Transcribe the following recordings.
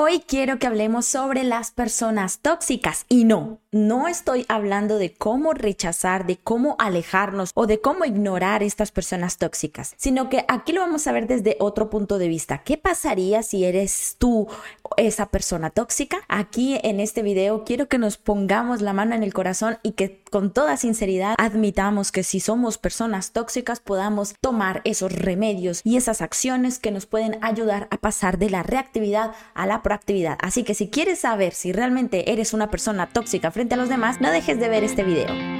Hoy quiero que hablemos sobre las personas tóxicas y no, no estoy hablando de cómo rechazar, de cómo alejarnos o de cómo ignorar estas personas tóxicas, sino que aquí lo vamos a ver desde otro punto de vista. ¿Qué pasaría si eres tú esa persona tóxica? Aquí en este video quiero que nos pongamos la mano en el corazón y que con toda sinceridad admitamos que si somos personas tóxicas podamos tomar esos remedios y esas acciones que nos pueden ayudar a pasar de la reactividad a la proactividad. Así que si quieres saber si realmente eres una persona tóxica frente a los demás, no dejes de ver este video.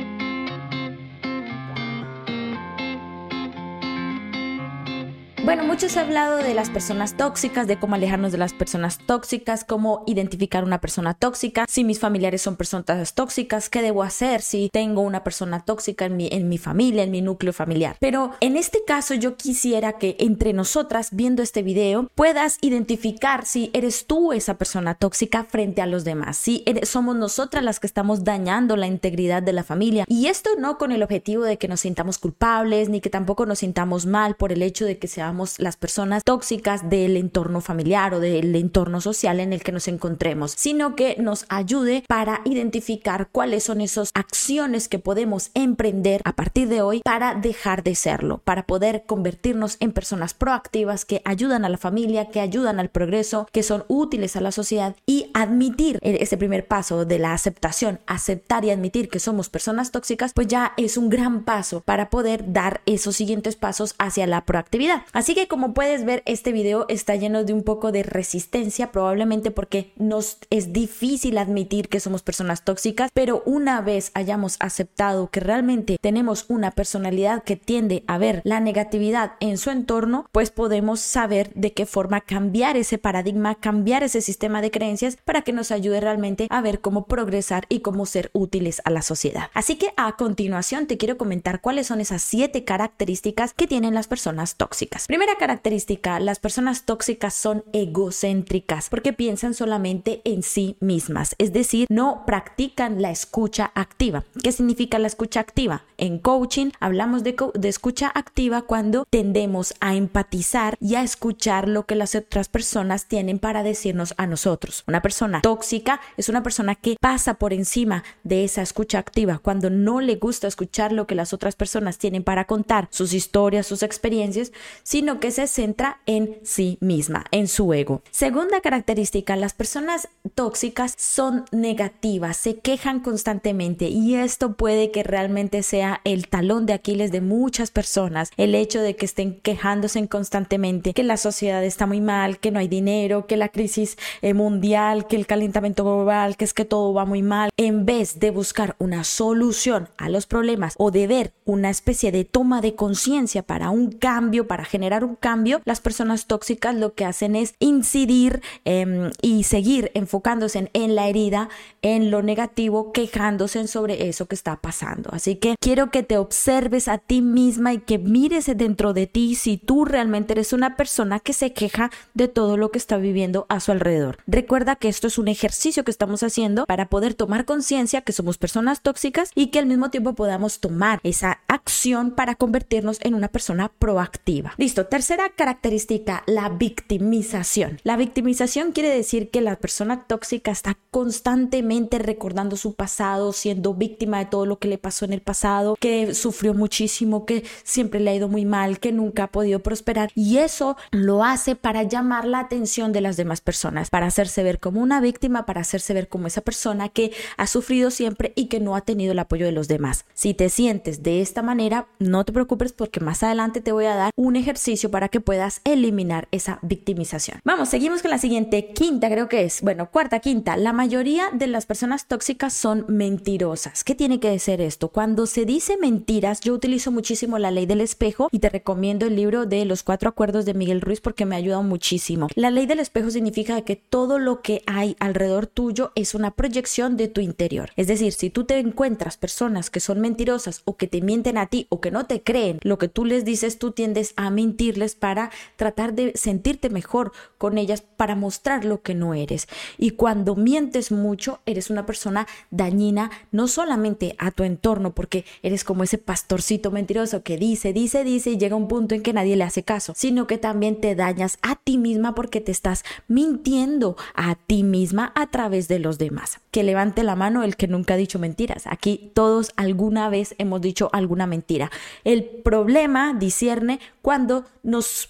Bueno, muchos han hablado de las personas tóxicas, de cómo alejarnos de las personas tóxicas, cómo identificar una persona tóxica, si mis familiares son personas tóxicas, qué debo hacer si tengo una persona tóxica en mi, en mi familia, en mi núcleo familiar. Pero en este caso yo quisiera que entre nosotras, viendo este video, puedas identificar si eres tú esa persona tóxica frente a los demás, si somos nosotras las que estamos dañando la integridad de la familia. Y esto no con el objetivo de que nos sintamos culpables, ni que tampoco nos sintamos mal por el hecho de que seamos las personas tóxicas del entorno familiar o del entorno social en el que nos encontremos, sino que nos ayude para identificar cuáles son esas acciones que podemos emprender a partir de hoy para dejar de serlo, para poder convertirnos en personas proactivas que ayudan a la familia, que ayudan al progreso, que son útiles a la sociedad y admitir ese primer paso de la aceptación, aceptar y admitir que somos personas tóxicas, pues ya es un gran paso para poder dar esos siguientes pasos hacia la proactividad. Así que como puedes ver, este video está lleno de un poco de resistencia, probablemente porque nos es difícil admitir que somos personas tóxicas, pero una vez hayamos aceptado que realmente tenemos una personalidad que tiende a ver la negatividad en su entorno, pues podemos saber de qué forma cambiar ese paradigma, cambiar ese sistema de creencias para que nos ayude realmente a ver cómo progresar y cómo ser útiles a la sociedad. Así que a continuación te quiero comentar cuáles son esas siete características que tienen las personas tóxicas. Primera característica, las personas tóxicas son egocéntricas porque piensan solamente en sí mismas, es decir, no practican la escucha activa. ¿Qué significa la escucha activa? En coaching hablamos de, de escucha activa cuando tendemos a empatizar y a escuchar lo que las otras personas tienen para decirnos a nosotros. Una persona tóxica es una persona que pasa por encima de esa escucha activa cuando no le gusta escuchar lo que las otras personas tienen para contar, sus historias, sus experiencias, sino que se centra en sí misma, en su ego. Segunda característica, las personas tóxicas son negativas, se quejan constantemente y esto puede que realmente sea el talón de Aquiles de muchas personas, el hecho de que estén quejándose constantemente, que la sociedad está muy mal, que no hay dinero, que la crisis eh, mundial, que el calentamiento global, que es que todo va muy mal, en vez de buscar una solución a los problemas o de ver una especie de toma de conciencia para un cambio, para generar un cambio, las personas tóxicas lo que hacen es incidir em, y seguir enfocándose en, la herida, en lo negativo, quejándose sobre eso que está pasando. Así que quiero que te observes a ti misma y que mires dentro de ti si tú realmente eres una persona que se queja de todo lo que está viviendo a su alrededor. Recuerda que esto es un ejercicio que estamos haciendo para poder tomar conciencia que somos personas tóxicas y que al mismo tiempo podamos tomar esa acción para convertirnos en una persona proactiva. Listo tercera característica, la victimización. La victimización quiere decir que la persona tóxica está constantemente recordando su pasado, siendo víctima de todo lo que le pasó en el pasado, que sufrió muchísimo, que siempre le ha ido muy mal, que nunca ha podido prosperar. Y eso lo hace para llamar la atención de las demás personas, para hacerse ver como una víctima, para hacerse ver como esa persona que ha sufrido siempre y que no ha tenido el apoyo de los demás. Si te sientes de esta manera, no te preocupes porque más adelante te voy a dar un ejercicio para que puedas eliminar esa victimización. Vamos, seguimos con la siguiente, quinta creo que es, bueno, cuarta, quinta. La mayoría de las personas tóxicas son mentirosas. ¿Qué tiene que decir esto? Cuando se dice mentiras, yo utilizo muchísimo la ley del espejo y te recomiendo el libro de los cuatro acuerdos de Miguel Ruiz porque me ha ayudado muchísimo. La ley del espejo significa que todo lo que hay alrededor tuyo es una proyección de tu interior. Es decir, si tú te encuentras personas que son mentirosas o que te mienten a ti o que no te creen lo que tú les dices, tú tiendes a mentir es para tratar de sentirte mejor con ellas, para mostrar lo que no eres. Y cuando mientes mucho, eres una persona dañina, no solamente a tu entorno, porque eres como ese pastorcito mentiroso que dice, dice, dice y llega un punto en que nadie le hace caso, sino que también te dañas a ti misma porque te estás mintiendo a ti misma a través de los demás. Que levante la mano el que nunca ha dicho mentiras. Aquí todos alguna vez hemos dicho alguna mentira. El problema discierne cuando nos,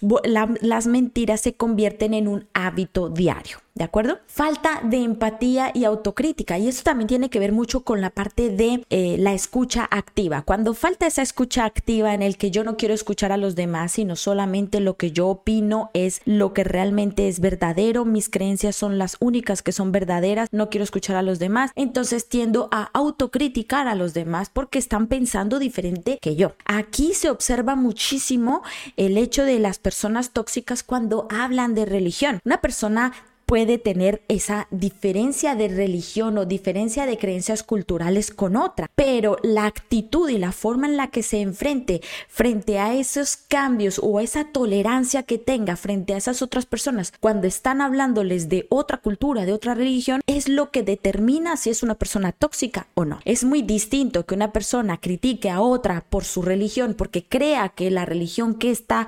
las mentiras se convierten en un hábito diario. ¿De acuerdo? Falta de empatía y autocrítica. Y eso también tiene que ver mucho con la parte de eh, la escucha activa. Cuando falta esa escucha activa en el que yo no quiero escuchar a los demás, sino solamente lo que yo opino es lo que realmente es verdadero, mis creencias son las únicas que son verdaderas, no quiero escuchar a los demás, entonces tiendo a autocriticar a los demás porque están pensando diferente que yo. Aquí se observa muchísimo el hecho de las personas tóxicas cuando hablan de religión. Una persona puede tener esa diferencia de religión o diferencia de creencias culturales con otra, pero la actitud y la forma en la que se enfrente frente a esos cambios o esa tolerancia que tenga frente a esas otras personas cuando están hablándoles de otra cultura, de otra religión, es lo que determina si es una persona tóxica o no. Es muy distinto que una persona critique a otra por su religión porque crea que la religión que está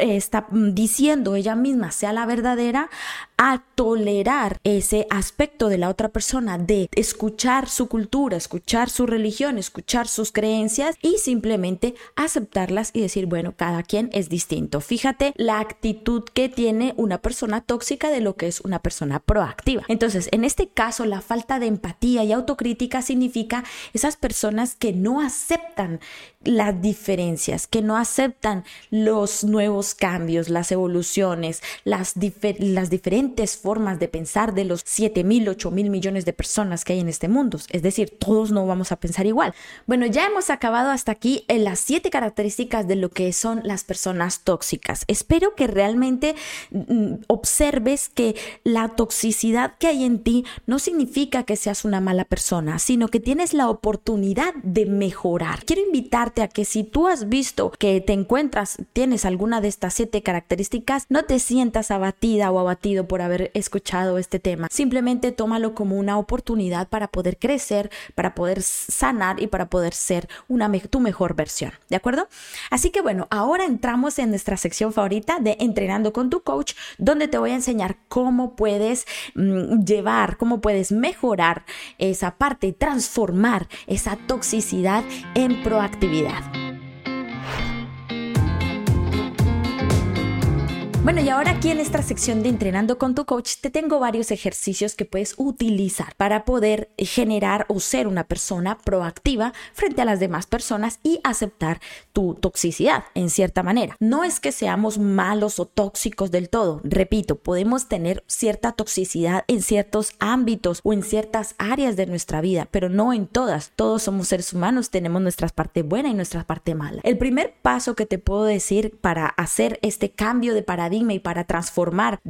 está diciendo ella misma sea la verdadera, a tolerar ese aspecto de la otra persona, de escuchar su cultura, escuchar su religión, escuchar sus creencias y simplemente aceptarlas y decir, bueno, cada quien es distinto. Fíjate la actitud que tiene una persona tóxica de lo que es una persona proactiva. Entonces, en este caso, la falta de empatía y autocrítica significa esas personas que no aceptan las diferencias, que no aceptan los nuevos cambios, las evoluciones, las, las diferentes formas de pensar de los 7 mil, 8 mil millones de personas que hay en este mundo. Es decir, todos no vamos a pensar igual. Bueno, ya hemos acabado hasta aquí en las siete características de lo que son las personas tóxicas. Espero que realmente mm, observes que la toxicidad que hay en ti no significa que seas una mala persona, sino que tienes la oportunidad de mejorar. Quiero invitarte a que si tú has visto que te encuentras, tienes alguna de estas siete características, no te sientas abatida o abatido por haber escuchado este tema. Simplemente tómalo como una oportunidad para poder crecer, para poder sanar y para poder ser una tu mejor versión. ¿De acuerdo? Así que bueno, ahora entramos en nuestra sección favorita de entrenando con tu coach, donde te voy a enseñar cómo puedes mm, llevar, cómo puedes mejorar esa parte, transformar esa toxicidad en proactividad. Bueno, y ahora aquí en esta sección de Entrenando con tu coach te tengo varios ejercicios que puedes utilizar para poder generar o ser una persona proactiva frente a las demás personas y aceptar tu toxicidad en cierta manera. No es que seamos malos o tóxicos del todo, repito, podemos tener cierta toxicidad en ciertos ámbitos o en ciertas áreas de nuestra vida, pero no en todas. Todos somos seres humanos, tenemos nuestra parte buena y nuestra parte mala. El primer paso que te puedo decir para hacer este cambio de paradigma y para transformar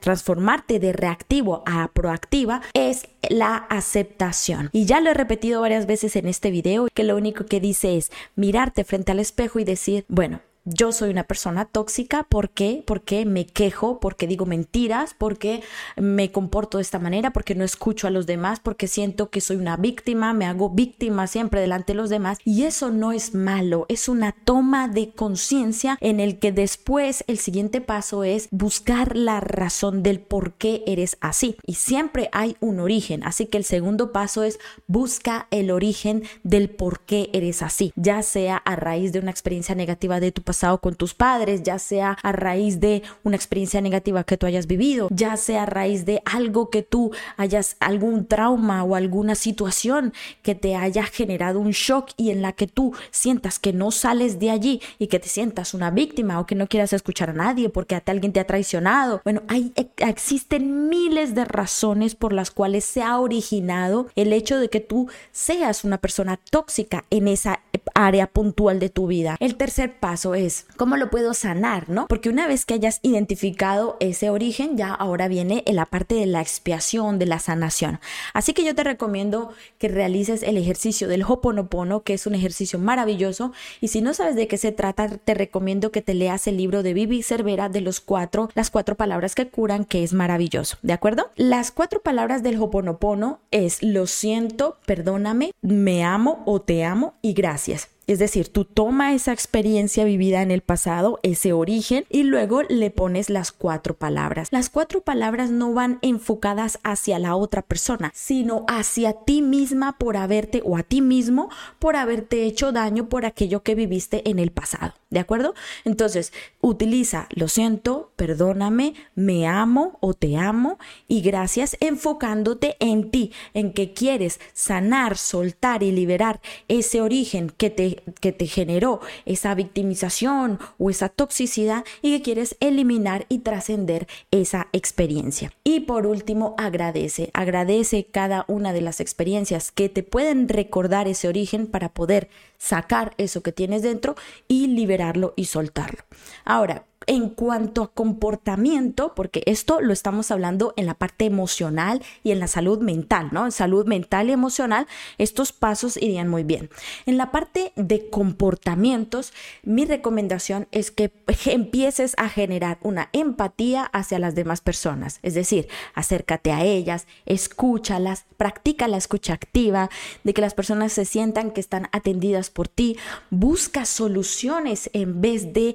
transformarte de reactivo a proactiva es la aceptación. Y ya lo he repetido varias veces en este video que lo único que dice es mirarte frente al espejo y decir, bueno, yo soy una persona tóxica. ¿Por qué? Porque me quejo, porque digo mentiras, porque me comporto de esta manera, porque no escucho a los demás, porque siento que soy una víctima, me hago víctima siempre delante de los demás. Y eso no es malo, es una toma de conciencia en el que después el siguiente paso es buscar la razón del por qué eres así. Y siempre hay un origen. Así que el segundo paso es busca el origen del por qué eres así, ya sea a raíz de una experiencia negativa de tu pasado con tus padres, ya sea a raíz de una experiencia negativa que tú hayas vivido, ya sea a raíz de algo que tú hayas, algún trauma o alguna situación que te haya generado un shock y en la que tú sientas que no sales de allí y que te sientas una víctima o que no quieras escuchar a nadie porque a alguien te ha traicionado. Bueno, hay, existen miles de razones por las cuales se ha originado el hecho de que tú seas una persona tóxica en esa área puntual de tu vida. El tercer paso es cómo lo puedo sanar, ¿no? Porque una vez que hayas identificado ese origen, ya ahora viene en la parte de la expiación, de la sanación. Así que yo te recomiendo que realices el ejercicio del Hoponopono, que es un ejercicio maravilloso. Y si no sabes de qué se trata, te recomiendo que te leas el libro de Vivi Cervera de los cuatro, las cuatro palabras que curan, que es maravilloso. ¿De acuerdo? Las cuatro palabras del Hoponopono es lo siento, perdóname, me amo o te amo y gracias. Es decir, tú toma esa experiencia vivida en el pasado, ese origen, y luego le pones las cuatro palabras. Las cuatro palabras no van enfocadas hacia la otra persona, sino hacia ti misma por haberte o a ti mismo por haberte hecho daño por aquello que viviste en el pasado. ¿De acuerdo? Entonces, utiliza lo siento, perdóname, me amo o te amo y gracias enfocándote en ti, en que quieres sanar, soltar y liberar ese origen que te que te generó esa victimización o esa toxicidad y que quieres eliminar y trascender esa experiencia. Y por último, agradece, agradece cada una de las experiencias que te pueden recordar ese origen para poder sacar eso que tienes dentro y liberarlo y soltarlo. Ahora, en cuanto a comportamiento, porque esto lo estamos hablando en la parte emocional y en la salud mental, ¿no? En salud mental y emocional, estos pasos irían muy bien. En la parte de comportamientos, mi recomendación es que empieces a generar una empatía hacia las demás personas, es decir, acércate a ellas, escúchalas, practica la escucha activa, de que las personas se sientan que están atendidas por ti, busca soluciones en vez de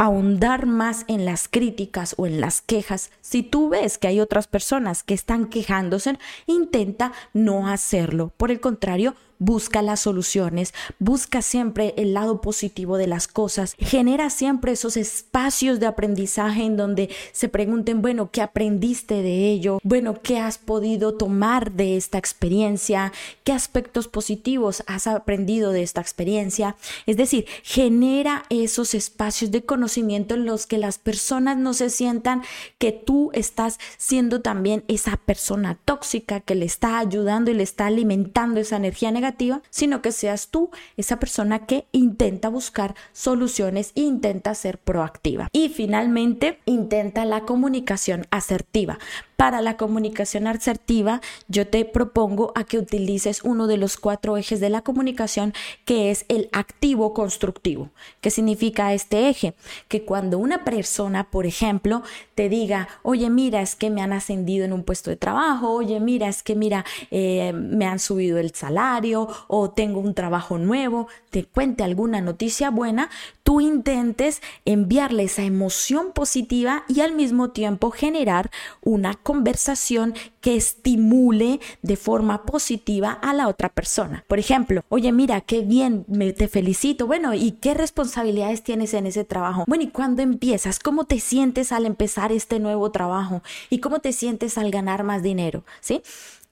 ahondar más en las críticas o en las quejas. Si tú ves que hay otras personas que están quejándose, intenta no hacerlo. Por el contrario, busca las soluciones, busca siempre el lado positivo de las cosas, genera siempre esos espacios de aprendizaje en donde se pregunten, bueno, ¿qué aprendiste de ello? Bueno, ¿qué has podido tomar de esta experiencia? ¿Qué aspectos positivos has aprendido de esta experiencia? Es decir, genera esos espacios de conocimiento en los que las personas no se sientan que tú estás siendo también esa persona tóxica que le está ayudando y le está alimentando esa energía negativa sino que seas tú esa persona que intenta buscar soluciones intenta ser proactiva. Y finalmente, intenta la comunicación asertiva. Para la comunicación asertiva, yo te propongo a que utilices uno de los cuatro ejes de la comunicación, que es el activo constructivo. ¿Qué significa este eje? Que cuando una persona, por ejemplo, te diga, oye, mira, es que me han ascendido en un puesto de trabajo, oye, mira, es que mira, eh, me han subido el salario o tengo un trabajo nuevo, te cuente alguna noticia buena, tú intentes enviarle esa emoción positiva y al mismo tiempo generar una conversación que estimule de forma positiva a la otra persona. Por ejemplo, oye, mira, qué bien, me, te felicito. Bueno, ¿y qué responsabilidades tienes en ese trabajo? Bueno, ¿y cuándo empiezas? ¿Cómo te sientes al empezar este nuevo trabajo? ¿Y cómo te sientes al ganar más dinero? ¿Sí?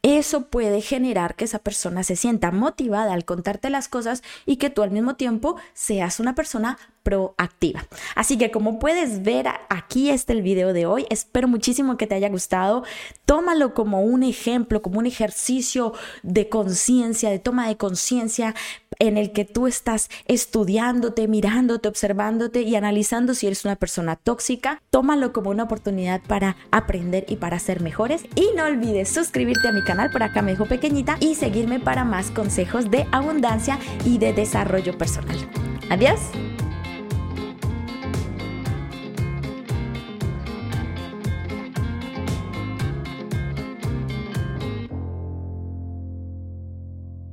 Eso puede generar que esa persona se sienta motivada al contarte las cosas y que tú al mismo tiempo seas una persona proactiva. Así que como puedes ver, aquí está el video de hoy. Espero muchísimo que te haya gustado. Tómalo como un ejemplo, como un ejercicio de conciencia, de toma de conciencia en el que tú estás estudiándote, mirándote, observándote y analizando si eres una persona tóxica. Tómalo como una oportunidad para aprender y para ser mejores. Y no olvides suscribirte a mi canal, por acá me dejo pequeñita, y seguirme para más consejos de abundancia y de desarrollo personal. Adiós.